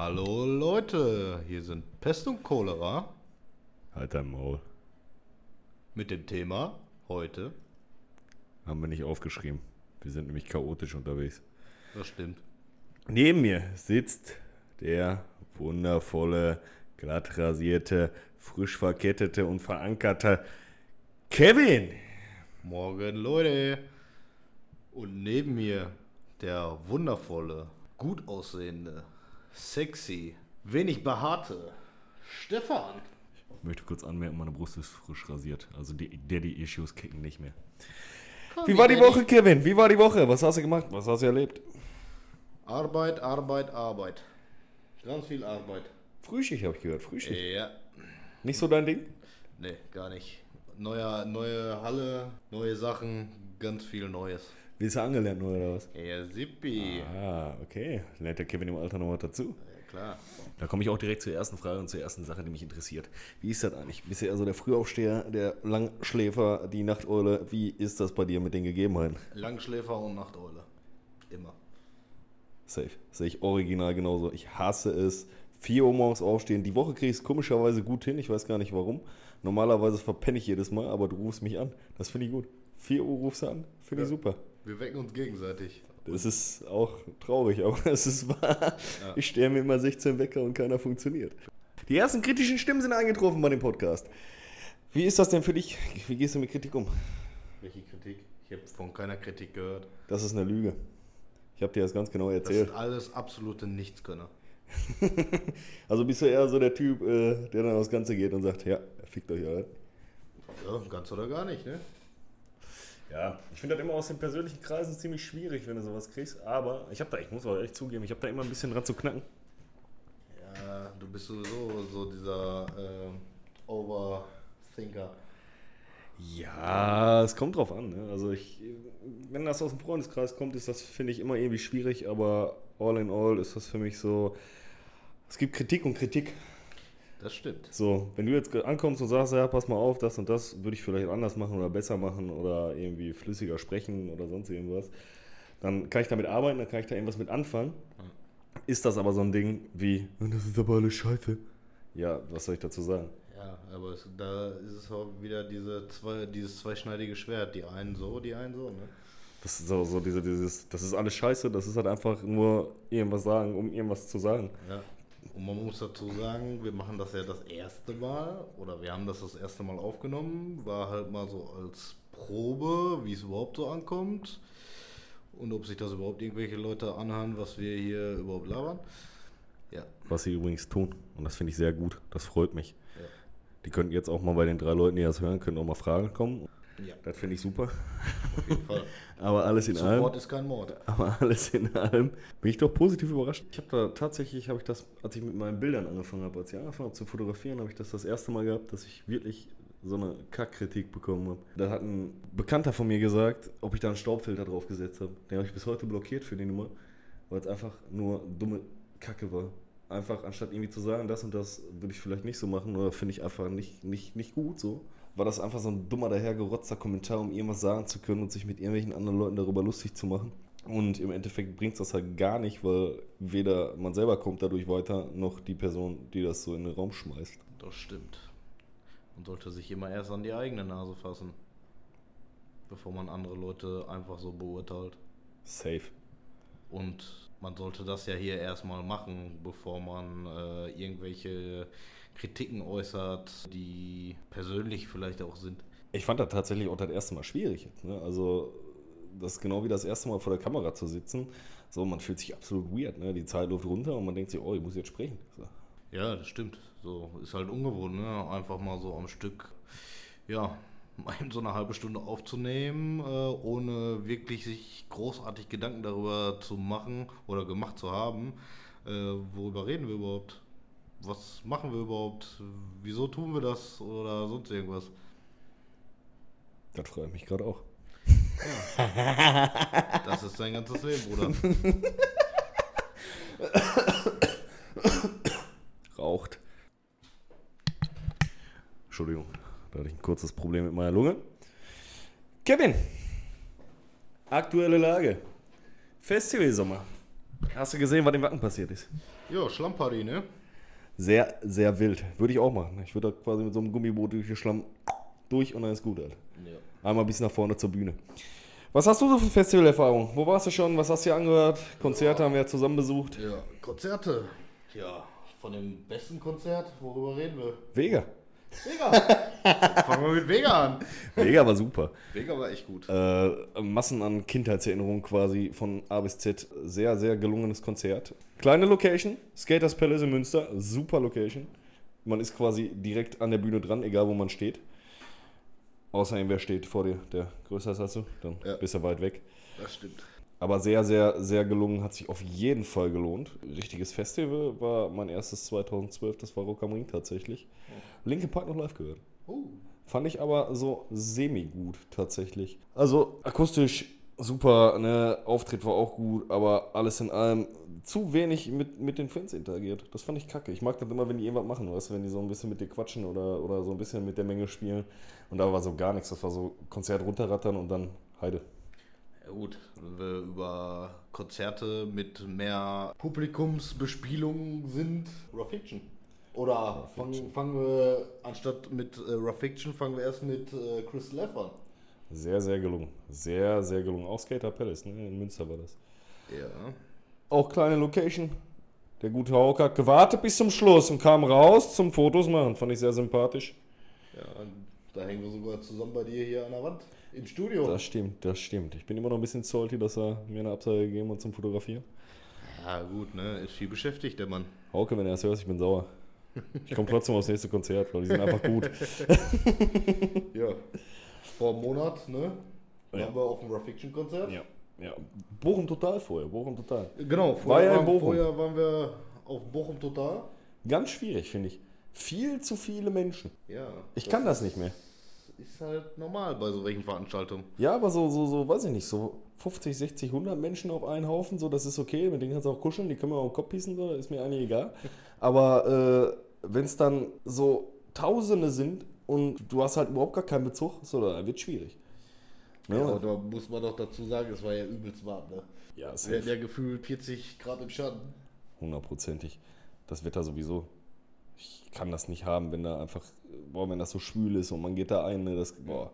Hallo Leute, hier sind Pest und Cholera Halt dein Maul. mit dem Thema heute. Haben wir nicht aufgeschrieben. Wir sind nämlich chaotisch unterwegs. Das stimmt. Neben mir sitzt der wundervolle, glatt rasierte, frisch verkettete und verankerte Kevin. Morgen Leute. Und neben mir der wundervolle, gut aussehende, sexy, wenig behaarte Stefan. Ich möchte kurz anmerken, meine Brust ist frisch rasiert. Also die Daddy-Issues kicken nicht mehr. Wie war die Woche, Kevin? Wie war die Woche? Was hast du gemacht? Was hast du erlebt? Arbeit, Arbeit, Arbeit. Ganz viel Arbeit. Frühschicht habe ich gehört. Frühschicht. Ja. Nicht so dein Ding? Nee, gar nicht. Neue, neue Halle, neue Sachen, ganz viel Neues. Wie ist er angelernt oder was? Ja, Sippi. Ah, okay. Lernt der Kevin im Alter noch was dazu? Ja, klar. Da komme ich auch direkt zur ersten Frage und zur ersten Sache, die mich interessiert. Wie ist das eigentlich? Bist du eher so der Frühaufsteher, der Langschläfer, die Nachteule? Wie ist das bei dir mit den Gegebenheiten? Langschläfer und Nachteule. Immer. Safe. Sehe ich original genauso. Ich hasse es. 4 Uhr morgens aufstehen. Die Woche kriege ich es komischerweise gut hin. Ich weiß gar nicht warum. Normalerweise verpenne ich jedes Mal, aber du rufst mich an. Das finde ich gut. 4 Uhr rufst du an. Finde ich Ja. super. Wir wecken uns gegenseitig. Das ist auch traurig, aber es ist wahr. Ich stelle mir immer 16 Wecker und keiner funktioniert. Die ersten kritischen Stimmen sind eingetroffen bei dem Podcast. Wie ist das denn für dich? Wie gehst du mit Kritik um? Welche Kritik? Ich habe von keiner Kritik gehört. Das ist eine Lüge. Ich habe dir das ganz genau Das erzählt. sind alles absolute Nichtskönner. Also bist du eher so der Typ, äh, der dann aufs Ganze geht und sagt, ja, fickt euch alle. Ja, ganz oder gar nicht, ne? Ja, ich finde das immer aus den persönlichen Kreisen ziemlich schwierig, wenn du sowas kriegst. Aber ich habe da, ich muss auch ehrlich zugeben, ich habe da immer ein bisschen dran zu knacken. Ja, du bist sowieso so dieser äh, Overthinker. Ja, es kommt drauf an. Ne? Also ich, wenn das aus dem Freundeskreis kommt, ist das, finde ich, immer irgendwie schwierig, aber all in all ist das für mich so, es gibt Kritik und Kritik. Das stimmt. So, wenn du jetzt ankommst und sagst, ja, pass mal auf, das und das würde ich vielleicht anders machen oder besser machen oder irgendwie flüssiger sprechen oder sonst irgendwas, dann kann ich damit arbeiten, dann kann ich da irgendwas mit anfangen. Ist das aber so ein Ding wie, das ist aber alles scheiße. Ja, was soll ich dazu sagen? Ja, aber es, da ist es auch wieder diese zwei, dieses zweischneidige Schwert. Die einen so, die einen so, ne? Das ist so, so diese, dieses, das ist alles scheiße, das ist halt einfach nur irgendwas sagen, um irgendwas zu sagen. Ja. Und man muss dazu sagen, wir machen das ja das erste Mal oder wir haben das das erste Mal aufgenommen. War halt mal so als Probe, wie es überhaupt so ankommt und ob sich das überhaupt irgendwelche Leute anhören, was wir hier überhaupt labern. Ja, Was sie übrigens tun. Und das finde ich sehr gut. Das freut mich. Ja. Die könnten jetzt auch mal bei den drei Leuten, die das hören, können auch mal Fragen kommen. Ja Das finde ich super. auf jeden Fall. Aber alles in allem. Support ist kein Mord. Aber alles in allem bin ich doch positiv überrascht. Ich habe da tatsächlich, habe ich das, als ich mit meinen Bildern angefangen habe, als ich angefangen habe zu fotografieren, habe ich das das erste Mal gehabt, dass ich wirklich so eine Kackkritik bekommen habe. Da hat ein Bekannter von mir gesagt, ob ich da einen Staubfilter drauf gesetzt habe. Den habe ich bis heute blockiert für die Nummer, weil es einfach nur dumme Kacke war. Einfach anstatt irgendwie zu sagen, das und das würde ich vielleicht nicht so machen oder finde ich einfach nicht, nicht, nicht gut so, war das einfach so ein dummer dahergerotzter Kommentar, um irgendwas sagen zu können und sich mit irgendwelchen anderen Leuten darüber lustig zu machen. Und im Endeffekt bringt es das halt gar nicht, weil weder man selber kommt dadurch weiter, noch die Person, die das so in den Raum schmeißt. Das stimmt. Man sollte sich immer erst an die eigene Nase fassen, bevor man andere Leute einfach so beurteilt. Safe. Und man sollte das ja hier erstmal machen, bevor man äh, irgendwelche Kritiken äußert, die persönlich vielleicht auch sind. Ich fand das tatsächlich auch das erste Mal schwierig. Jetzt, ne? Also, das ist genau wie das erste Mal vor der Kamera zu sitzen. So, man fühlt sich absolut weird. Ne? Die Zeit läuft runter und man denkt sich, oh, ich muss jetzt sprechen. So. Ja, das stimmt. So ist halt ungewohnt, ne? Einfach mal so am Stück, ja, eben so eine halbe Stunde aufzunehmen, äh, ohne wirklich sich großartig Gedanken darüber zu machen oder gemacht zu haben. Äh, worüber reden wir überhaupt? Was machen wir überhaupt? Wieso tun wir das oder sonst irgendwas? Das freut mich gerade auch. Das ist dein ganzes Leben, Bruder. Raucht. Entschuldigung, da hatte ich ein kurzes Problem mit meiner Lunge. Kevin, aktuelle Lage. Festivalsommer. Hast du gesehen, was im Wacken passiert ist? Ja, Schlammparty, ne? Sehr, sehr wild. Würde ich auch machen. Ich würde da quasi mit so einem Gummiboot durch den Schlamm durch und dann ist gut, halt. Ja. Einmal bis nach vorne zur Bühne. Was hast du so für Festivalerfahrung? Wo warst du schon? Was hast du dir angehört? Konzerte haben wir ja zusammen besucht. Ja, Konzerte. Ja, von dem besten Konzert, worüber reden wir? Vega. Vega! Fangen wir mit Vega an. Vega war super. Vega war echt gut. Äh, Massen an Kindheitserinnerungen quasi von A bis Z. Sehr, sehr gelungenes Konzert. Kleine Location, Skaters Palace in Münster. Super Location. Man ist quasi direkt an der Bühne dran, egal wo man steht. Außerdem, wer steht vor dir, der größer ist als du, dann Ja. bist du weit weg. Das stimmt. Aber sehr, sehr, sehr gelungen, hat sich auf jeden Fall gelohnt. Richtiges Festival war mein erstes 2012, das war Rock am Ring tatsächlich. Linke Park noch live gehört. Oh. Fand ich aber so semi-gut tatsächlich. Also akustisch super, ne, Auftritt war auch gut, aber alles in allem zu wenig mit, mit den Fans interagiert. Das fand ich kacke. Ich mag das immer, wenn die irgendwas machen, weißt du, wenn die so ein bisschen mit dir quatschen oder, oder so ein bisschen mit der Menge spielen. Und da war so gar nichts. Das war so Konzert runterrattern und dann Heide. Ja gut, wenn wir über Konzerte mit mehr Publikumsbespielung sind, Rough Fiction. Oder fangen, fangen wir, anstatt mit äh, Rough Fiction, fangen wir erst mit äh, Crystal F an. Sehr, sehr gelungen. Sehr, sehr gelungen. Auch Skater Palace, ne? In Münster war das. Ja. Auch kleine Location. Der gute Hauke hat gewartet bis zum Schluss und kam raus zum Fotos machen. Fand ich sehr sympathisch. Ja, da hängen wir sogar zusammen bei dir hier an der Wand im Studio. Das stimmt, das stimmt. Ich bin immer noch ein bisschen salty, dass er mir eine Absage gegeben hat zum Fotografieren. ja, gut, ne? Ist viel beschäftigt, der Mann. Hauke, wenn er es hört, ich bin sauer. Ich komme trotzdem aufs nächste Konzert, weil die sind einfach gut. Ja. Vor einem Monat, ne? Ja. Waren wir auf dem Rough Fiction Konzert. Ja, ja. Bochum total vorher, Bochum total. Genau, vorher, ja waren, vorher waren wir auf Bochum Total. Ganz schwierig, finde ich. Viel zu viele Menschen. Ja. Ich kann das nicht mehr. Ist halt normal bei so welchen Veranstaltungen. Ja, aber so, so, so, weiß ich nicht, so 50, 60, 100 Menschen auf einen Haufen, so, das ist okay, mit denen kannst du auch kuscheln, die können wir auch im Kopf pissen, so, ist mir eigentlich egal. Aber äh, wenn es dann so Tausende sind und du hast halt überhaupt gar keinen Bezug, so, dann wird schwierig. Ja, Ja, aber da muss man doch dazu sagen, es war ja übelst warm, ne? ja Wir hatten ja gefühlt 40 Grad im Schatten. hundertprozentig. Das Wetter sowieso. Ich kann das nicht haben, wenn da einfach, boah, wenn das so schwül ist und man geht da ein, ne, das, boah,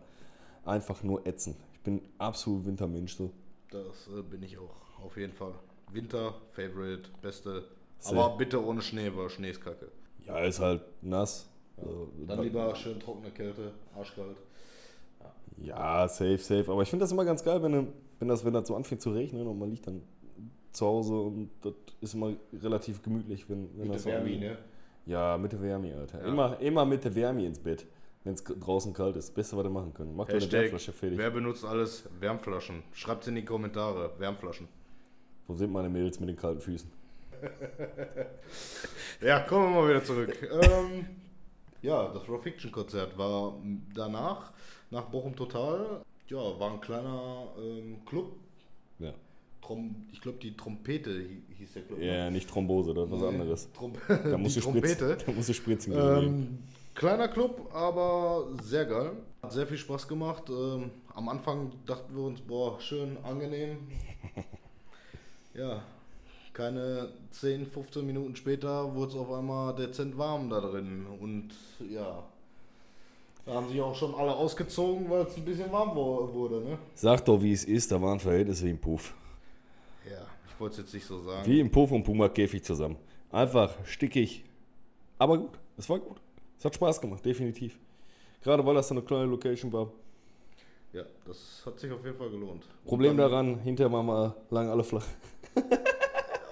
einfach nur ätzend. Ich bin absolut Wintermensch, so. Das äh, bin ich auch, auf jeden Fall. Winter, Favorite, beste. Safe. Aber bitte ohne Schnee, weil Schnee ist kacke. Ja, ist halt nass. So, Dann lieber schön trockene Kälte, arschkalt. Ja, safe, safe. Aber ich finde das immer ganz geil, wenn, wenn, das, wenn das so anfängt zu regnen und man liegt dann zu Hause und das ist immer relativ gemütlich, wenn, wenn Mit das der Wärme, ne? Ja, mit der Wärme, Alter. Ja. Immer, immer mit der Wärme ins Bett, wenn es draußen kalt ist. Beste, was ihr machen können. Macht Hashtag, Wärmflasche fertig. wer benutzt alles? Wärmflaschen. Schreibt in die Kommentare. Wärmflaschen. Wo sind meine Mädels mit den kalten Füßen? Ja, kommen wir mal wieder zurück. ähm, ja, das Raw Fiction Konzert war danach, nach Bochum Total. Ja, war ein kleiner ähm, Club. Ja. Trom ich glaube, die Trompete hi- hieß der Club. ne? Ja, nicht Thrombose, das ist was Nee, anderes. Trom Da musst, die du spritzen, Trompete. da musst du spritzen. Ähm, kleiner Club, aber sehr geil. Hat sehr viel Spaß gemacht. Ähm, am Anfang dachten wir uns, boah, schön, angenehm. ja, keine 10, 15 Minuten später wurde es auf einmal dezent warm da drin. Und ja, da haben sich auch schon alle ausgezogen, weil es ein bisschen warm wurde. Ne? Sag doch, wie es ist, da waren Verhältnisse wie im Puff. Ja, ich wollte es jetzt nicht so sagen. Wie im Puff und Puma Käfig zusammen. Einfach stickig. Aber gut, es war gut. Es hat Spaß gemacht, definitiv. Gerade weil das so eine kleine Location war. Ja, das hat sich auf jeden Fall gelohnt. Problem daran, hinterher waren wir lang alle flach.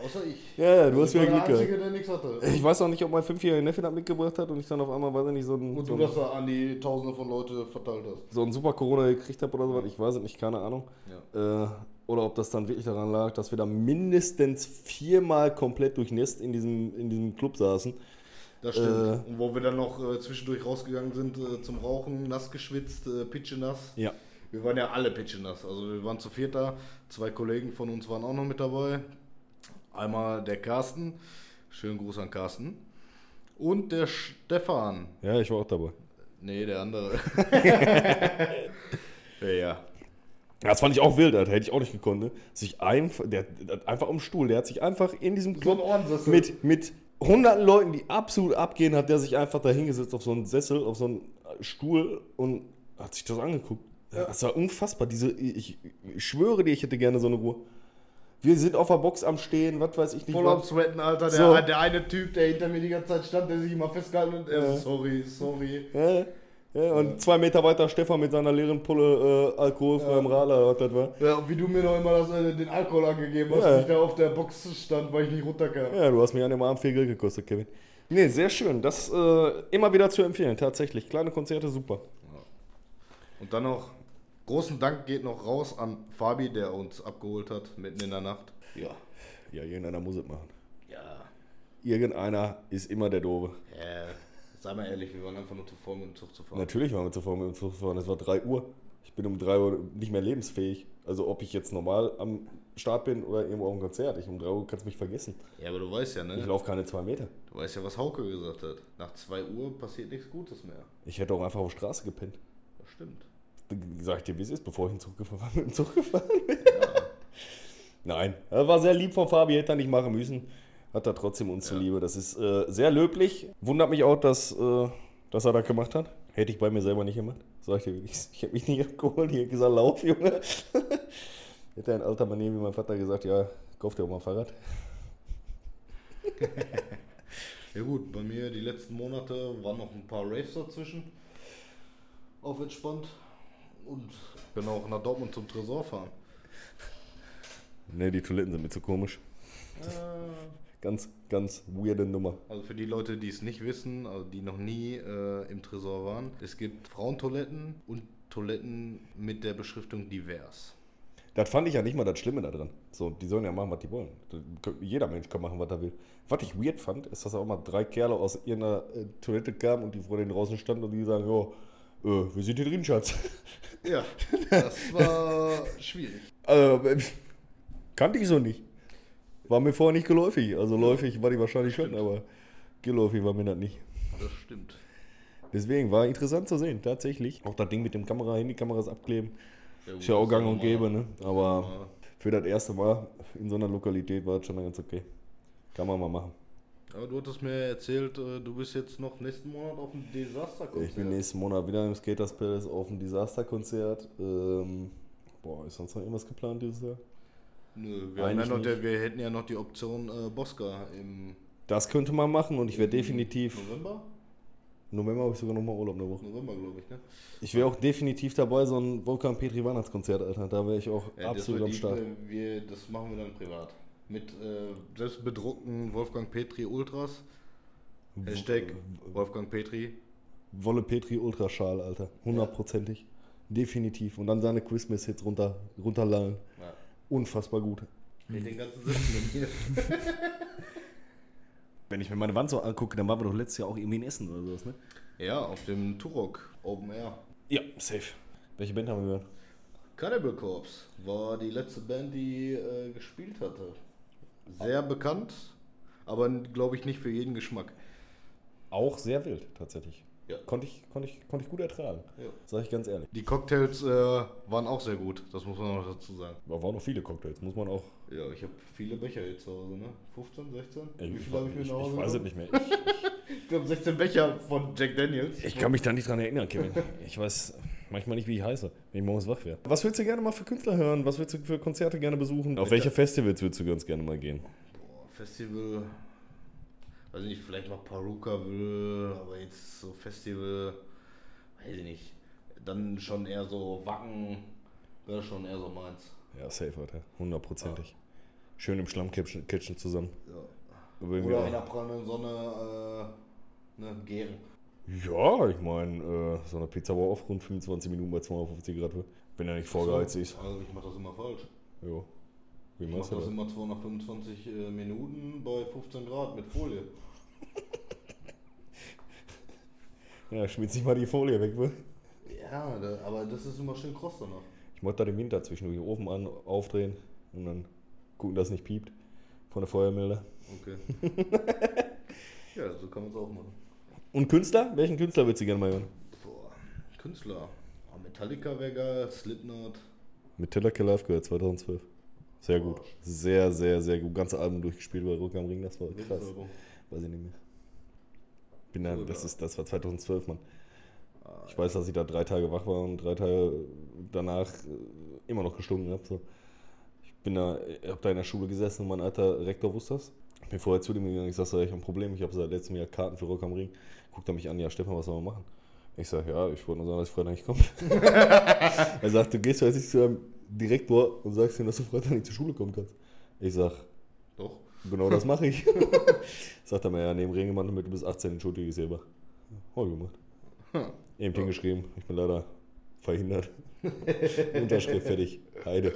Außer ich. Ja, ja, du hast ich wieder der Glück Einzige, gehabt. der nichts hatte. Ich weiß auch nicht, ob mein fünfjähriger Neffe das mitgebracht hat und ich dann auf einmal, weiß ich nicht, so ein, Und so du das da an die Tausende von Leute verteilt hast. so ein super Corona gekriegt habe oder sowas. Ich weiß es nicht, keine Ahnung. Ja. Äh, oder ob das dann wirklich daran lag, dass wir da mindestens viermal komplett durchnässt in diesem, in diesem Club saßen. Das stimmt. Äh. Und wo wir dann noch äh, zwischendurch rausgegangen sind äh, zum Rauchen, nass geschwitzt, äh, pitschenass. Ja. Wir waren ja alle pitschenass. Also wir waren zu viert da. Zwei Kollegen von uns waren auch noch mit dabei. Einmal der Carsten. Schönen Gruß an Carsten. Und der Stefan. Ja, ich war auch dabei. Nee, der andere. ja, ja. Das fand ich auch wild, Alter. Hätte ich auch nicht gekonnt, ne? Sich einfach, der, einfach am Stuhl, der hat sich einfach in diesem So ein Ohrensessel. mit, mit hunderten Leuten, die absolut abgehen, hat der sich einfach da hingesetzt auf so einen Sessel, auf so einen Stuhl und hat sich das angeguckt. Das war unfassbar. Diese, ich, ich schwöre dir, ich hätte gerne so eine Ruhe. Wir sind auf der Box am Stehen, was weiß ich nicht. Voll am. Sweaten, Alter. Der, So. der eine Typ, der hinter mir die ganze Zeit stand, der sich immer festgehalten und er Ja. so, sorry, sorry. Ja, ja, und zwei Meter weiter Stefan mit seiner leeren Pulle äh, alkoholfreiem Radler, was das war. Ja, und wie du mir noch immer das, äh, den Alkohol angegeben hast, Ja. wie ich da auf der Box stand, weil ich nicht runterkam. Ja, du hast mich an dem Abend viel Geld gekostet, Kevin. Nee, sehr schön. Das äh, immer wieder zu empfehlen, tatsächlich. Kleine Konzerte, super. Und dann noch, großen Dank geht noch raus an Fabi, der uns abgeholt hat, mitten in der Nacht. Ja. Ja, irgendeiner muss es machen. Ja. Irgendeiner ist immer der Doofe. Ja. Sei mal ehrlich, wir waren einfach nur zu voll, mit dem Zug zu fahren. Natürlich waren wir zuvor mit dem Zug gefahren. Es war 3 Uhr. Ich bin um 3 Uhr nicht mehr lebensfähig. Also ob ich jetzt normal am Start bin oder irgendwo auf dem Konzert. Ich um 3 Uhr kannst du mich vergessen. Ja, aber du weißt ja, Ich ne? laufe keine 2 Meter. Du weißt ja, was Hauke gesagt hat. Nach 2 Uhr passiert nichts Gutes mehr. Ich hätte auch einfach auf der Straße gepennt. Das stimmt. Sag ich dir, wie es ist, bevor ich in Zug gefahren mit dem Zug gefahren bin. Nein, das war sehr lieb von Fabi, hätte er nicht machen müssen. Hat er trotzdem uns zuliebe. Das ist äh, sehr löblich. Wundert mich auch, dass, äh, dass er das gemacht hat. Hätte ich bei mir selber nicht gemacht. Sag ich dir wirklich. Ich habe mich nicht abgeholt. Ich habe gesagt, lauf, Junge. hätte ein alter Mann wie mein Vater gesagt, ja, kauf dir auch mal ein Fahrrad. Ja gut, bei mir die letzten Monate waren noch ein paar Raves dazwischen. Auf entspannt. Und bin auch nach Dortmund zum Tresor fahren. Ne, die Toiletten sind mir zu komisch. Ganz, ganz weirde Nummer. Also für die Leute, die es nicht wissen, also die noch nie äh, im Tresor waren, es gibt Frauentoiletten und Toiletten mit der Beschriftung divers. Das fand ich ja nicht mal das Schlimme da drin. So, die sollen ja machen, was die wollen. Jeder Mensch kann machen, was er will. Was ich weird fand, ist, dass auch mal drei Kerle aus irgendeiner äh, Toilette kamen und die vor denen draußen standen und die sagen, jo, äh, wir sind hier drin, Schatz. Ja, das war schwierig. äh, kannte ich so nicht. War mir vorher nicht geläufig. Also läufig war die wahrscheinlich schon, aber geläufig war mir das nicht. Das stimmt. Deswegen war interessant zu sehen, tatsächlich. Auch das Ding mit dem Kamera, Handykameras abkleben, Ja, ist ja auch gang und gäbe, ne? Aber für das erste Mal in so einer Lokalität war es schon ganz okay. Kann man mal machen. Aber du hattest mir erzählt, äh, du bist jetzt noch nächsten Monat auf dem Desasterkonzert. Ich bin nächsten Monat wieder im Skaters Palace auf dem Desaster-Konzert. Ähm, boah, ist sonst noch irgendwas geplant dieses Jahr? Nö, wir, ja der, wir hätten ja noch die Option äh, Bosca im Das könnte man machen und ich wäre definitiv. November? November habe ich sogar nochmal Urlaub eine Woche. November, glaube ich, ne? Ich wäre auch definitiv dabei, so ein Wolfgang Petri Weihnachtskonzert, Alter. Da wäre ich auch Ja, absolut am Start. wir, das machen wir dann privat. Mit äh, selbst bedruckten Wolfgang Petri Ultras. Hashtag Wolfgang Petri. Wolle Petri Ultraschal, Alter. Hundertprozentig. Definitiv. Und dann seine Christmas-Hits runter, runterlallen. Ja. Unfassbar gut. Mit den ganzen Sitzenden hier. Wenn ich mir meine Wand so angucke, dann waren wir doch letztes Jahr auch irgendwie in Essen oder sowas, ne? Ja, auf dem Turok Open Air. Ja, safe. Welche Band haben wir gehört? Cannibal Corpse war die letzte Band, die äh, gespielt hatte. Sehr bekannt, aber glaube ich nicht für jeden Geschmack. Auch sehr wild, tatsächlich. Ja. Konnte ich, konnte ich, konnte ich gut ertragen. Ja. Sag ich ganz ehrlich. Die Cocktails äh, waren auch sehr gut, das muss man noch dazu sagen. Da waren noch viele Cocktails, muss man auch. Ja, ich habe viele Becher jetzt zu Hause, ne? 15, 16? Ich, Wie viel habe ich mir ich, nach Hause ich weiß es nicht mehr. Ich glaube 16 Becher von Jack Daniels. Ich, ich kann mich da nicht dran erinnern, Kevin. Ich weiß manchmal nicht, wie ich heiße, wenn ich morgens wach werde. Was würdest du gerne mal für Künstler hören? Was würdest du für Konzerte gerne besuchen? Auf welche Festivals würdest du ganz gerne mal gehen? Boah, Festival, weiß ich nicht, vielleicht mal Paruka will, aber jetzt so Festival, weiß ich nicht. Dann schon eher so Wacken, wäre schon eher so meins. Ja, safe, Alter. Hundertprozentig. Schön im Schlammkitchen Kitchen zusammen. Ja. Oder in der prallen Sonne, äh, ne, gären. Ja, ich meine, äh, so eine Pizza war auf rund 25 Minuten bei 250 Grad, wenn er nicht vorgeheizt ist. Also ich mache das immer falsch. Jo. Wie Ich machst mache du das das? immer 225 äh, Minuten bei 15 Grad mit Folie. Ja, schmitz nicht mal die Folie weg, wohl. Ja, da, aber das ist immer schön kross danach. Ich mach da den Winter zwischendurch den Ofen an, aufdrehen und dann gucken, dass es nicht piept von der Feuermelder. Okay. ja, so kann man es auch machen. Und Künstler? Welchen Künstler würdest du gerne mal hören? Boah, Künstler. Oh, Metallica wäre geil, Slipknot. Tellerke live gehört, 2012. Sehr gut. Sehr, sehr, sehr gut. Ganze Album durchgespielt bei Rock am Ring, das war krass. Weiß ich nicht mehr. Bin dann, das, ist, das war 2012, Mann. Ich weiß, dass ich da drei Tage wach war und drei Tage danach äh, immer noch gestunken habe. So. Ich bin da, hab da in der Schule gesessen und mein alter Rektor wusste das. Ich bin vorher zu dem gegangen, ich sag, ich habe ein Problem, ich habe seit letztem Jahr Karten für Rock am Ring. Guckt er mich an, ja Stefan, was sollen wir machen? Ich sage, ja, ich wollte nur sagen, dass ich Freitag nicht komme. er sagt, du gehst jetzt nicht zu einem Direktor und sagst ihm, dass du Freitag nicht zur Schule kommen kannst. Ich sag, Doch. genau das mache ich. sagt er mir, ja, neben Regenmann damit, du bist 18, entschuldige selber. Hab ich gemacht. Eben hingeschrieben, ich bin leider verhindert. Unterschrift fertig. Heide.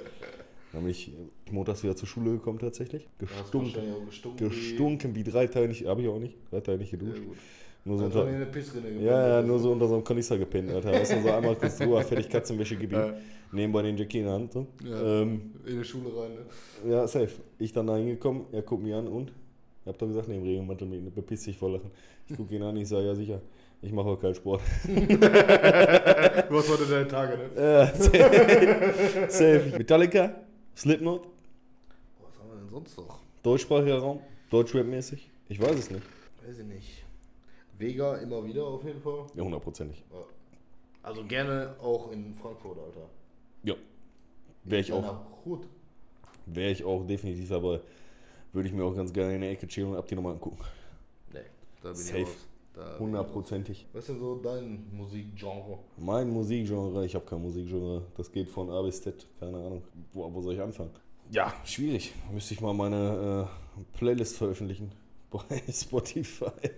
Dann bin ich montags wieder zur Schule gekommen tatsächlich. Du hast Gestunken. gestunken. Gestunken wie drei Tage nicht, habe ich auch nicht, drei Tage nicht Wie, geduscht. Nur so unter, gefunden. ja, ja, nur so unter so einem Kanister gepennt, Alter. Weißt du, so einmal kurz drüber, fertig Katzenwäsche gebiet. Ja. Nebenbei den Jackie in der Hand. So. Ja. Ähm, In die Schule rein, ne? ja, safe. Ich dann da hingekommen, er guckt mich an und? Ich hab doch gesagt, neben Regenmantel mit, bepisst sich vor Lachen. Ich guck ihn an, ich sage, ja sicher, ich mache auch keinen Sport. Was war denn deine Tage, ne? Ja, safe. safe. Metallica, Slipknot, Was haben wir denn sonst noch? deutschsprachiger Raum, Deutschrap-mäßig. Ich weiß es nicht. Weiß ich nicht. Vega immer wieder auf jeden Fall. Ja, hundertprozentig. Also gerne auch in Frankfurt, Alter. Ja. Wäre ich auch, Ja, gut. wäre ich auch definitiv, aber würde ich mir auch ganz gerne in der Ecke chillen und ab die nochmal angucken. Nee, da bin Safe. ich raus. Hundertprozentig. Was ist denn so dein Musikgenre? Mein Musikgenre, ich habe kein Musikgenre. Das geht von A bis Z, keine Ahnung. Wo, wo soll ich anfangen? Ja, schwierig. Müsste ich mal meine äh, Playlist veröffentlichen bei Spotify.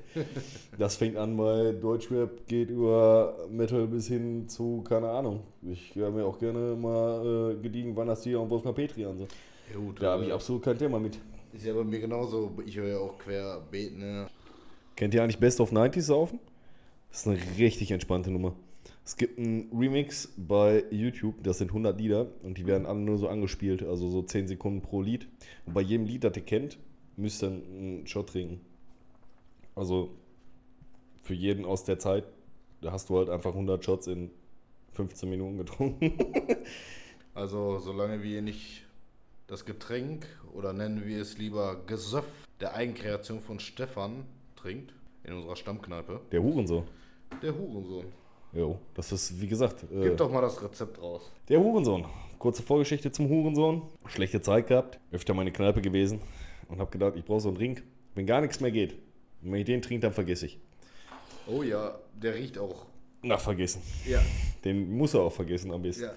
Das fängt an bei Deutschrap, geht über Metal bis hin zu, keine Ahnung. Ich höre mir auch gerne mal äh, gediegen Weihnachtslieder und Wolfgang Petri an. So. Ja, gut. Da habe äh, ich absolut kein Thema mit. Ist ja bei mir genauso. Ich höre ja auch querbeet, ne? Kennt ihr eigentlich Best of 90s saufen? Das ist eine richtig entspannte Nummer. Es gibt einen Remix bei YouTube, das sind 100 Lieder und die werden alle nur so angespielt, also so 10 Sekunden pro Lied. Und bei jedem Lied, das ihr kennt, müsst ihr einen Shot trinken. Also für jeden aus der Zeit, da hast du halt einfach 100 Shots in 15 Minuten getrunken. Also, solange wir nicht das Getränk oder nennen wir es lieber Gesöff der Eigenkreation von Stefan trinkt in unserer Stammkneipe, Der Hurensohn. der Hurensohn. Jo, das ist, wie gesagt, äh, Gib doch mal das Rezept raus. Der Hurensohn. Kurze Vorgeschichte zum Hurensohn. Schlechte Zeit gehabt, öfter meine Kneipe gewesen und habe gedacht, ich brauche so einen Drink, wenn gar nichts mehr geht. Und wenn ich den trinke, dann vergesse ich. Oh ja, der riecht auch. Na, vergessen. Ja, Den muss er auch vergessen am besten. ja.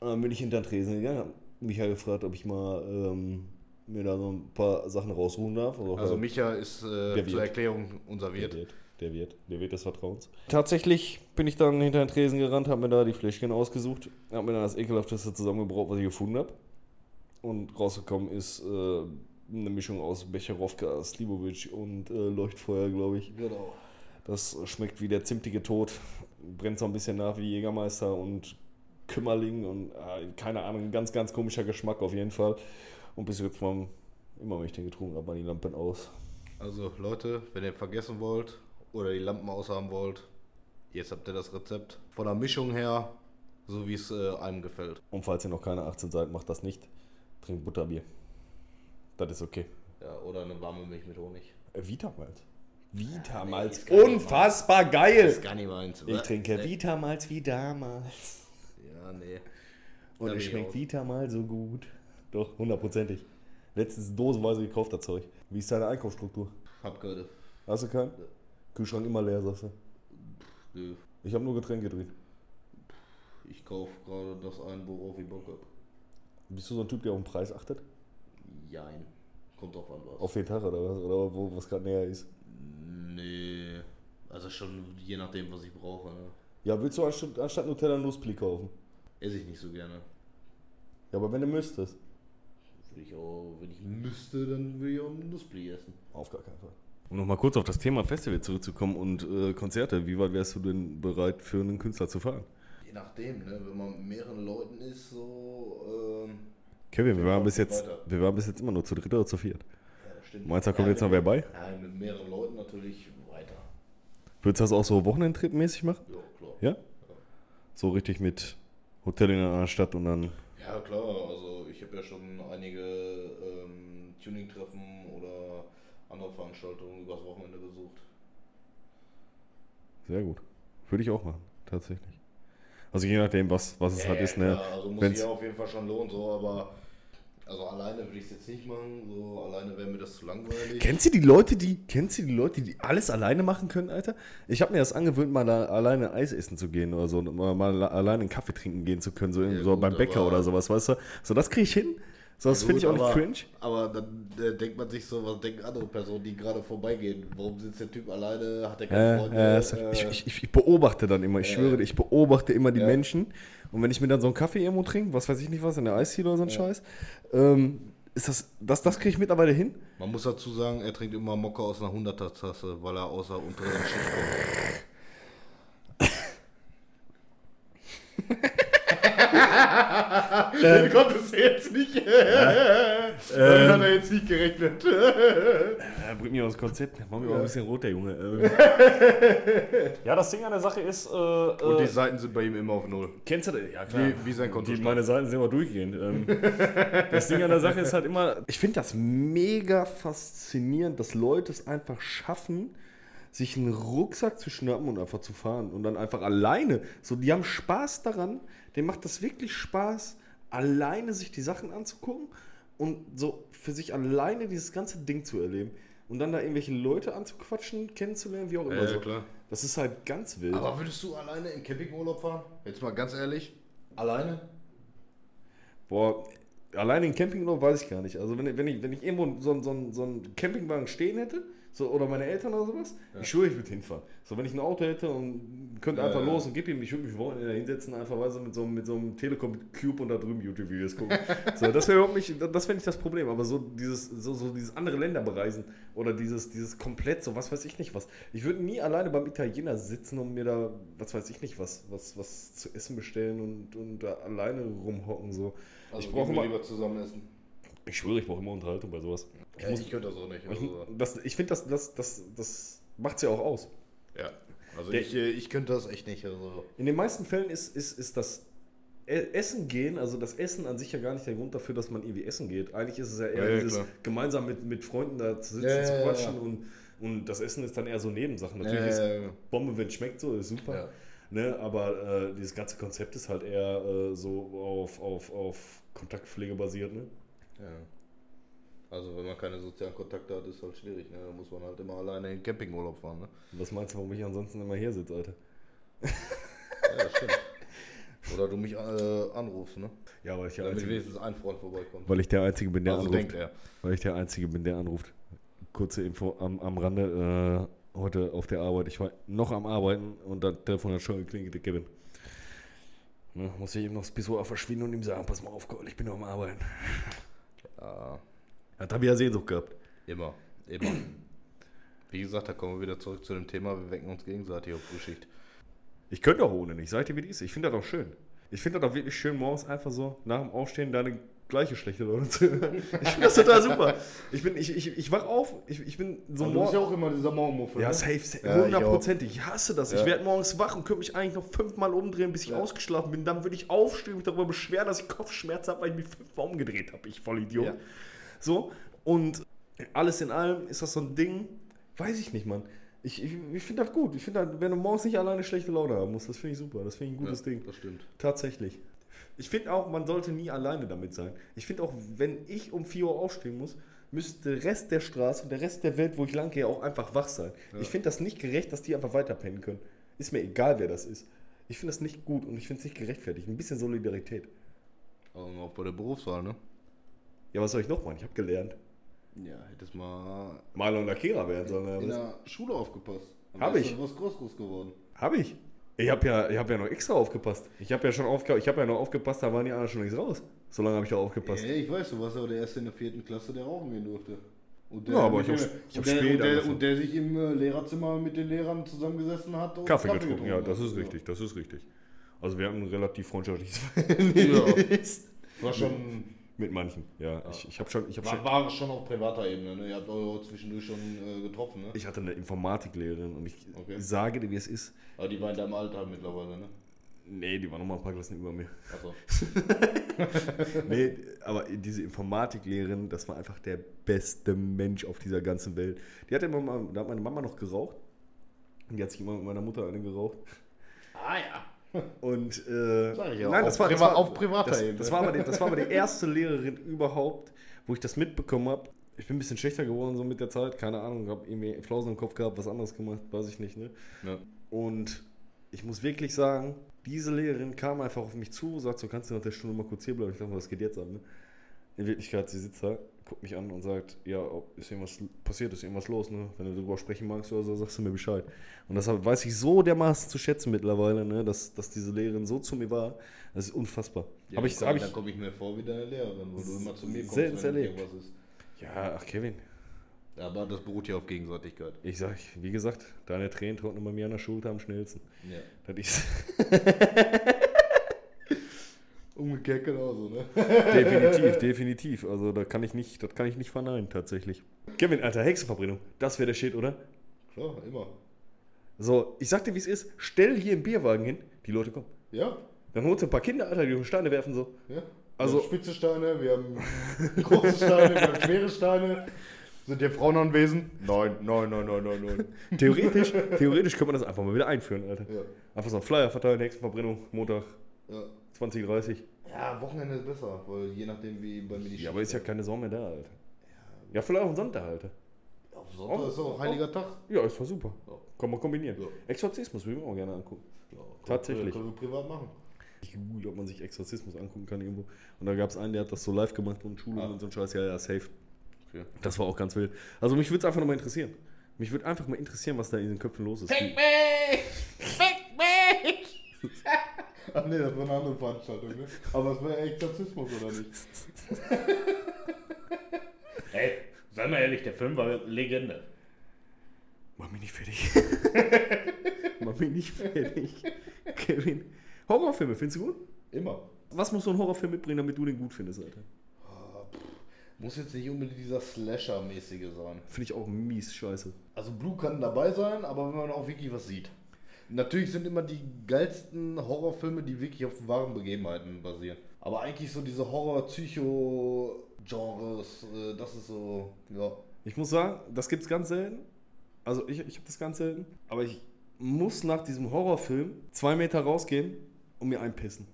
Dann bin ich hinter den Tresen gegangen, habe Michael gefragt, ob ich mal ähm, mir da so ein paar Sachen rausruhen darf. Also, Also Micha ist äh, Der zur Wirt. Erklärung unser der Wirt. Wirt, der Wirt, der Wirt des Vertrauens. Tatsächlich bin ich dann hinter den Tresen gerannt, habe mir da die Fläschchen ausgesucht, habe mir dann das ekelhafteste zusammengebraut, was ich gefunden habe. Und rausgekommen ist äh, eine Mischung aus Becherowka, Slivovic und äh, Leuchtfeuer, glaube ich. Genau. Das schmeckt wie der zimtige Tod, brennt so ein bisschen nach wie Jägermeister und Kümmerling und äh, keine Ahnung, ein ganz, ganz komischer Geschmack auf jeden Fall. Und bis jetzt mal, immer wenn ich den getrunken habe, waren die Lampen aus. Also Leute, wenn ihr vergessen wollt oder die Lampen aushaben wollt, jetzt habt ihr das Rezept. Von der Mischung her, so wie es äh, einem gefällt. Und falls ihr noch keine 18 seid, macht das nicht. Trinkt Butterbier. Das ist okay. Ja, oder eine warme Milch mit Honig. Äh, Vitamalz. Vitamalz. nee, ist gar nicht Unfassbar Das geil! ist gar nicht meins. Ich trinke nee. Vitamalz wie damals. Ja, nee. Und es schmeckt. Vitamal so gut. Doch, hundertprozentig. Letztens dosenweise gekauft, das Zeug. Wie ist deine Einkaufsstruktur? Hab gerade. Hast du keinen? Kühlschrank immer leer, sagst du. Nö. Ich habe nur Getränke drin. Ich kauf gerade das ein, worauf ich Bock hab. Bist du so ein Typ, der auf den Preis achtet? Jein. Kommt drauf an was. Auf den Tag oder was? Oder wo, was gerade näher ist? Nee. Also schon je nachdem, was ich brauche. Ne? Ja, willst du anstatt, anstatt Nutella Nussbli kaufen? Esse ich nicht so gerne. Ja, aber wenn du müsstest. Würde ich auch, wenn ich müsste, dann würde ich auch einen Nussbli essen. Auf gar keinen Fall. Um nochmal kurz auf das Thema Festival zurückzukommen und äh, Konzerte. Wie weit wärst du denn bereit, für einen Künstler zu fahren? Je nachdem, ne? wenn man mit mehreren Leuten ist, so. Ähm, Kevin, wir Ja, waren bis jetzt, weiter. wir waren bis jetzt immer nur zu dritt oder zu viert. ja, das stimmt. Meinst du, da kommt ja, jetzt noch wer bei? Ja, mit mehreren Leuten natürlich weiter. Würdest du das auch so Wochenendtrip-mäßig machen? Ja, klar. Ja? So richtig mit Hotel in einer Stadt und dann. Ja, klar, also Tuning-Treffen oder andere Veranstaltungen übers Wochenende besucht. Sehr gut. Würde ich auch machen, tatsächlich. Also je nachdem, was, was es halt ist, ne? Ja, also muss Wenn's- sich ja auf jeden Fall schon lohnen, so, aber also alleine würde ich es jetzt nicht machen, so alleine wäre mir das zu langweilig. Kennst du die Leute, die, kennst du die Leute, die alles alleine machen können, Alter? Ich habe mir das angewöhnt, mal da alleine Eis essen zu gehen oder so, mal, mal alleine einen Kaffee trinken gehen zu können, so, Ja, so gut, beim Bäcker oder sowas, weißt du? So, das kriege ich hin. So, das Ja, finde ich auch aber- cringe. Aber dann äh, denkt man sich so, was denken andere Personen, die gerade vorbeigehen? Warum sitzt der Typ alleine? Hat er keine Äh, Freunde? äh, Äh, ich, ich, ich, beobachte dann immer, ich Ja, schwöre ich beobachte immer die. Menschen. Und wenn ich mir dann so einen Kaffee irgendwo trinke, was weiß ich nicht was, in der Eisdiele oder so ein Scheiß, ähm, ist das, das, das kriege ich mittlerweile hin. Man muss dazu sagen, er trinkt immer Mokka aus einer 100er Tasse, weil er außer unteren Schicht kommt. Den konntest du jetzt nicht. Damit hat er jetzt nicht gerechnet. Ja, bringt mich aus dem Konzept. Mach mir mal ein bisschen rot, der Junge. Ähm. ja, das Ding an der Sache ist, äh, Und die äh, Seiten sind bei ihm immer auf Null. kennst du das? Ja, klar. Wie, wie sein Konto. Die, meine Seiten sind immer durchgehend. Ähm, das Ding an der Sache ist halt immer, ich finde das mega faszinierend, dass Leute es einfach schaffen, sich einen Rucksack zu schnappen und einfach zu fahren und dann einfach alleine. So, die haben Spaß daran, denen macht das wirklich Spaß, alleine sich die Sachen anzugucken und so für sich alleine dieses ganze Ding zu erleben. Und dann da irgendwelche Leute anzuquatschen, kennenzulernen, wie auch immer. Ja, so. klar. Das ist halt ganz wild. Aber würdest du alleine in Campingurlaub fahren? Jetzt mal ganz ehrlich. Alleine? Boah, alleine in Campingurlaub weiß ich gar nicht. Also wenn, ich- wenn, ich, wenn ich irgendwo so, so, so einen Campingwagen stehen hätte, so, oder meine Eltern oder sowas, ich schwöre, ich würde hinfahren. So, wenn ich ein Auto hätte und könnte Ja, einfach ja. los und gib ihm, ich würde mich Wochenende hinsetzen, einfach weil mit so, mit so einem Telekom Cube und da drüben YouTube-Videos gucken. so, das wäre überhaupt nicht, das wäre nicht das Problem. Aber so dieses, so, so dieses andere Länder bereisen oder dieses, dieses komplett, so was weiß ich nicht was. Ich würde nie alleine beim Italiener sitzen und mir da, was weiß ich nicht was, was, was zu essen bestellen und, und da alleine rumhocken. So. ich brauche lieber zusammen essen. ich schwöre, ich brauche immer Unterhaltung bei sowas. Ja, ich könnte das auch nicht. Ich, Also, das, ich finde, das, das, das, das macht es ja auch aus. ja. also Der- ich, äh, ich könnte das echt nicht. Also. In den meisten Fällen ist, ist, ist das E- Essen gehen, also das Essen an sich ja gar nicht der Grund dafür, dass man irgendwie essen geht. Eigentlich ist es ja eher Ja, ja, dieses klar. gemeinsam mit, mit Freunden da zu sitzen, Ja, zu quatschen. Und, und das Essen ist dann eher so Nebensachen. Natürlich ist Bombe, wenn es schmeckt, so ist super. Ne, aber äh, dieses ganze Konzept ist halt eher äh, so auf, auf, auf Kontaktpflege basiert. Ne? ja. Also wenn man keine sozialen Kontakte hat, ist halt schwierig. Ne? Da muss man halt immer alleine in den Campingurlaub fahren. Ne? Was meinst du, warum ich ansonsten immer hier sitze, Alter? Ja, das stimmt. Oder du mich äh, anrufst, ne? Ja, weil ich der Damit Einzige, wenigstens ein Freund vorbeikommt. weil ich der Einzige bin, der also anruft. denkt er. Weil ich der Einzige bin, der anruft. Kurze Info am, am Rande. Äh, heute auf der Arbeit. Ich war noch am Arbeiten und das Telefon hat schon geklingelt, der Kevin. Ne, muss ich eben noch das Pissoir verschwinden und ihm sagen, pass mal auf, Cole, ich bin noch am Arbeiten. Ja, Hat er wieder Sehnsucht gehabt. immer. Immer. Wie gesagt, da kommen wir wieder zurück zu dem Thema, wir wecken uns gegenseitig auf Frühschicht. Ich könnte auch ohne nicht, sag dir, wie die ist. Ich finde das auch schön. Ich finde das auch wirklich schön, morgens einfach so nach dem Aufstehen deine gleiche schlechte Laune zu hören. Ich finde das total super. Ich, bin, ich, ich, ich wach auf, ich, ich bin so Und du bist morgens. ja auch immer dieser Morgenmuffel. Ja, ne? safe, safe Ja, ich hundertprozentig. Ich, hasse das. Ich Ja. werde morgens wach und könnte mich eigentlich noch fünfmal umdrehen, bis ich Ja. ausgeschlafen bin. Dann würde ich aufstehen und mich darüber beschweren, dass ich Kopfschmerzen habe, weil ich mich fünfmal umgedreht habe. Ich voll Idiot. So, und alles in allem ist das so ein Ding, weiß ich nicht, Mann. Ich, ich, ich finde das gut. Ich finde, wenn du morgens nicht alleine schlechte Laune haben musst, das finde ich super. Das finde ich ein gutes ja, Ding. Das stimmt. Tatsächlich. Ich finde auch, man sollte nie alleine damit sein. Ich finde auch, wenn ich um 4 Uhr aufstehen muss, müsste der Rest der Straße und der Rest der Welt, wo ich lang gehe, auch einfach wach sein. Ja. Ich finde das nicht gerecht, dass die einfach weiterpennen können. Ist mir egal, wer das ist. Ich finde das nicht gut und ich finde es nicht gerechtfertigt. Ein bisschen Solidarität. Aber auch bei der Berufswahl, ne? Ja, was soll ich noch machen? Ich habe gelernt. Ja, hättest mal Maler und Lackierer werden sollen. in Ja, der Schule aufgepasst. Hab wärst ich. du was Größeres geworden. habe ich. Ich habe ja, ich hab ja noch extra aufgepasst. Ich habe ja schon aufge ich habe ja noch aufgepasst, da waren die anderen schon längst raus. So lange habe ich da aufgepasst. Ja, ich weiß, du warst aber der Erste in der vierten Klasse, der rauchen gehen durfte. Und Ja, aber ich hab- ich hab und der, spät und der, und der sich im äh, Lehrerzimmer mit den Lehrern zusammengesessen hat und Kaffee getrunken, ja, das ist richtig, das ist richtig. Also wir haben ein relativ freundschaftliches Ja. Verhältnis. War schon, Mit manchen, ja. Ich, ich habe schon, ich habe schon, war, war schon auf privater Ebene, ne? Ihr habt euch auch zwischendurch schon äh, getroffen, ne? ich hatte eine Informatiklehrerin und ich Okay. sage dir, wie es ist. Aber die war in deinem Alter mittlerweile, ne? Nee, die war noch mal ein paar Klassen über mir. Also, nee, aber diese Informatiklehrerin, das war einfach der beste Mensch auf dieser ganzen Welt. Die hat immer mal, da hat meine Mama noch geraucht. Und die hat sich immer mit meiner Mutter eine geraucht. ah ja. Und äh, Sag ich ja, nein, auf das war, das war auf privater das, Ebene. das, war aber die, das war aber die erste Lehrerin überhaupt, wo ich das mitbekommen habe. Ich bin ein bisschen schlechter geworden so mit der Zeit, keine Ahnung, habe irgendwie Flausen im Kopf gehabt, was anderes gemacht, weiß ich nicht. Ne? Ja. Und ich muss wirklich sagen, diese Lehrerin kam einfach auf mich zu, sagt so, kannst du nach der Stunde mal kurz hier bleiben? Ich dachte, was geht jetzt ab? Ne? In Wirklichkeit, sie sitzt da, guckt mich an und sagt, ja, ob ist irgendwas passiert, ist irgendwas los, ne? Wenn du darüber sprechen magst oder so, sagst du mir Bescheid. Und deshalb weiß ich so dermaßen zu schätzen mittlerweile, ne? dass, dass diese Lehrerin so zu mir war, das ist unfassbar. Ja, hab ich, komm, hab ich, dann komme ich mir vor wie deine Lehrerin, wo du immer zu mir kommst, wenn erlebt. irgendwas ist. ja, ach Kevin, aber das beruht ja auf Gegenseitigkeit. ich sag, wie gesagt, deine Tränen trocknen bei mir an der Schulter am schnellsten. Ja. Das ist Umgekehrt genauso, ne? definitiv, definitiv. Also da kann ich nicht, das kann ich nicht verneinen, tatsächlich. Kevin, Alter, Hexenverbrennung, das wäre der Shit, oder? Klar, immer. So, ich sag dir, wie es ist. Stell hier einen Bierwagen hin, die Leute kommen. Ja, Dann holst du ein paar Kinder, Alter, die Steine werfen so. ja. Also- wir haben spitze Steine, wir haben große Steine, wir haben schwere Steine. Sind hier Frauen anwesend? Nein, nein, nein, nein, nein, nein. Theoretisch, theoretisch könnte man das einfach mal wieder einführen, Alter. Ja, Einfach so einen Flyer verteilen, Hexenverbrennung, Montag ja. 2030. Ja, Wochenende ist besser, weil je nachdem, wie bei mir die Ja, aber ist ja keine Sau mehr da, Alter. Ja, vielleicht auch ein Sonntag, Alter. Auf Sonntag ist auch heiliger Tag. Ja, ist doch super. Ja. Kann man kombinieren. Ja. Exorzismus würde ich mir auch gerne angucken. Ja, Tatsächlich. Können wir privat machen. Ich gegoogelt, ob man sich Exorzismus angucken kann irgendwo. Und da gab es einen, der hat das so live gemacht und Schulung Ah. und so ein Scheiß. Ja, ja, safe. Okay. Das war auch ganz wild. Also mich würde es einfach nochmal interessieren. Mich würde einfach mal interessieren, was da in den Köpfen los ist. Mich! Fick mich! Ach nee, das war eine andere Veranstaltung, ne? Aber es war Exorzismus, oder nicht? Hey, sei mal ehrlich, der Film war Legende. Mach mich nicht fertig. Mach mich nicht fertig. Kevin. Horrorfilme, findest du gut? Immer. Was muss so ein Horrorfilm mitbringen, damit du den gut findest, Alter? Ah. Muss jetzt nicht unbedingt dieser Slasher-mäßige sein. Finde ich auch mies scheiße. Also Blue kann dabei sein, aber wenn man auch wirklich was sieht. Natürlich sind immer die geilsten Horrorfilme, die wirklich auf wahren Begebenheiten basieren. Aber eigentlich so diese Horror-Psycho-Genres, äh, das ist so, ja. Ich muss sagen, das gibt's ganz selten. Also ich, ich habe das ganz selten. Aber ich muss nach diesem Horrorfilm zwei Meter rausgehen und mir einpissen.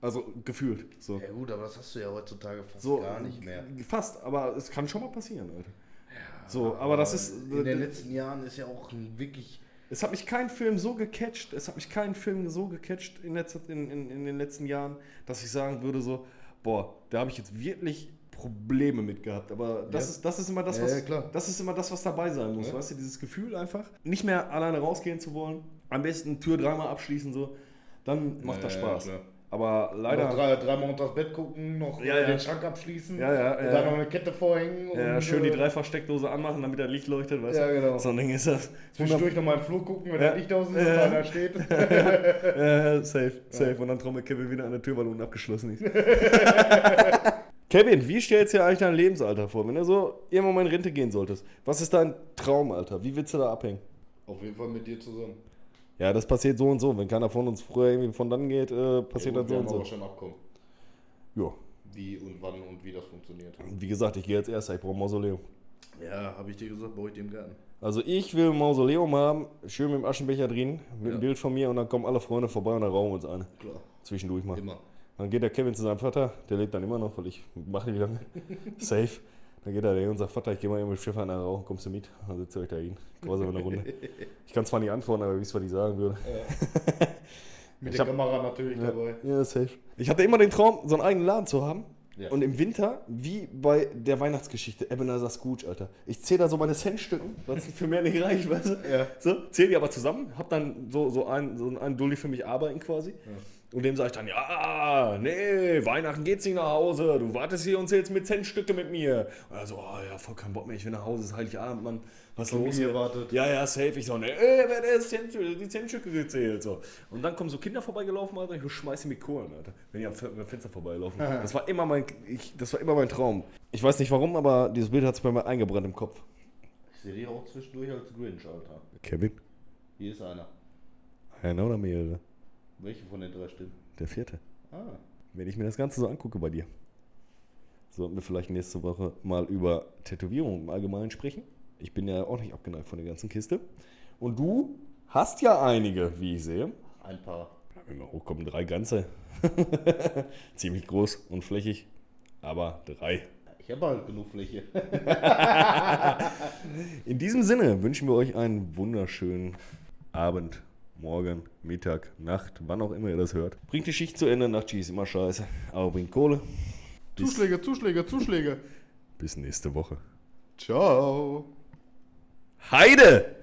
Also gefühlt. So. Ja gut, aber das hast du ja heutzutage fast so gar nicht mehr. Fast, aber es kann schon mal passieren, Alter. so, aber das ist. In den letzten Jahren ist ja auch ein wirklich. Es hat mich kein Film so gecatcht, es hat mich kein Film so gecatcht in, letzter, in, in, in den letzten Jahren, dass ich sagen würde so, boah, da habe ich jetzt wirklich Probleme mit gehabt. Aber das, Ja. ist, das ist immer das, was ja, das ist immer das, was dabei sein muss. Ja. Weißt du, dieses Gefühl einfach, nicht mehr alleine rausgehen zu wollen, am besten Tür dreimal abschließen, so, dann macht das Spaß. klar. Aber leider. Noch drei, dreimal unter das Bett gucken, noch Ja, ja. den Schrank abschließen, Ja, ja, und ja. dann noch eine Kette vorhängen. ja, und, schön die äh, Dreifachsteckdose anmachen, damit das Licht leuchtet, weißt Ja, du? genau. So ein Ding ist das. Zwischendurch nochmal im Flur gucken, wenn Ja. der Licht aus ist Ja. und einer steht. Ja, safe, safe. Und dann trommelt Kevin wieder an der Tür, weil unten abgeschlossen ist. Kevin, wie stellst du dir eigentlich dein Lebensalter vor? Wenn du so irgendwann mal in Rente gehen solltest, was ist dein Traumalter? Wie willst du da abhängen? Auf jeden Fall mit dir zusammen. Ja, das passiert so und so. Wenn keiner von uns früher irgendwie von dann geht, äh, passiert ja, gut, so wir und so. schon Abkommen, Ja, wie und wann und wie das funktioniert. wie gesagt, ich gehe als erster, ich brauche ein Mausoleum. Ja, habe ich dir gesagt, brauche ich dir im Garten. Also ich will ein Mausoleum haben, schön mit dem Aschenbecher drin, mit Ja. einem Bild von mir und dann kommen alle Freunde vorbei und dann rauchen wir uns eine. Klar, Zwischendurch mal. immer. Dann geht der Kevin zu seinem Vater, der lebt dann immer noch, weil ich mache nicht lange. Safe. Dann geht er der und sagt, Vater, ich gehe mal eben mit Stefan nach rauchen, kommst du mit? Dann sitzt ihr euch da hin. Quasi eine Runde. Ich kann zwar nicht antworten, aber wisst, was ich sagen würde. Mit Ich der hab- Kamera natürlich Ja, dabei. ja, safe. Ich hatte immer den Traum, so einen eigenen Laden zu haben. Ja. Und im Winter, wie bei der Weihnachtsgeschichte, Ebenezer Scrooge, Alter. Ich zähle da so meine Centstücken, was für mehr nicht reicht, weißt du? Ja. So, zähle die aber zusammen, hab dann so, so einen so einen Dulli für mich arbeiten quasi. Und dem sage ich dann, ja, nee, Weihnachten geht's nicht nach Hause, du wartest hier und zählst mit Centstücke mit mir. Und er so, oh ja, voll keinen Bock mehr, ich will nach Hause, es ist Heiligabend, Mann, was los Familie hier? wartet. Ja, ja, safe. Ich so, nee, ey, wer hat Cent, die Centstücke gezählt, so. Und dann kommen so Kinder vorbeigelaufen, Alter, ich schmeiß sie mit Kohlen, Alter, wenn die am Fenster vorbeilaufen. Das war immer mein, ich, das war immer mein Traum. Ich weiß nicht warum, aber dieses Bild hat sich bei mir eingebrannt im Kopf. Ich sehe dich auch zwischendurch als Grinch, Alter. Kevin? Hier ist einer. Einer oder mehrere? Welche von den drei stimmen? Der vierte. Ah. Wenn ich mir das Ganze so angucke bei dir, sollten wir vielleicht nächste Woche mal über Tätowierungen im Allgemeinen sprechen. Ich bin ja auch nicht abgeneigt von der ganzen Kiste. Und du hast ja einige, wie ich sehe. Ein paar. Wenn wir hochkommen, drei ganze. Ziemlich groß und flächig, aber drei. Ich habe halt genug Fläche. In diesem Sinne wünschen wir euch einen wunderschönen Abend, Morgen, Mittag, Nacht, wann auch immer ihr das hört. Bringt die Schicht zu Ende, Nachtschicht ist immer scheiße, aber bringt Kohle. Bis, Zuschläge, Zuschläge, Zuschläge. bis nächste Woche. Ciao. Heide!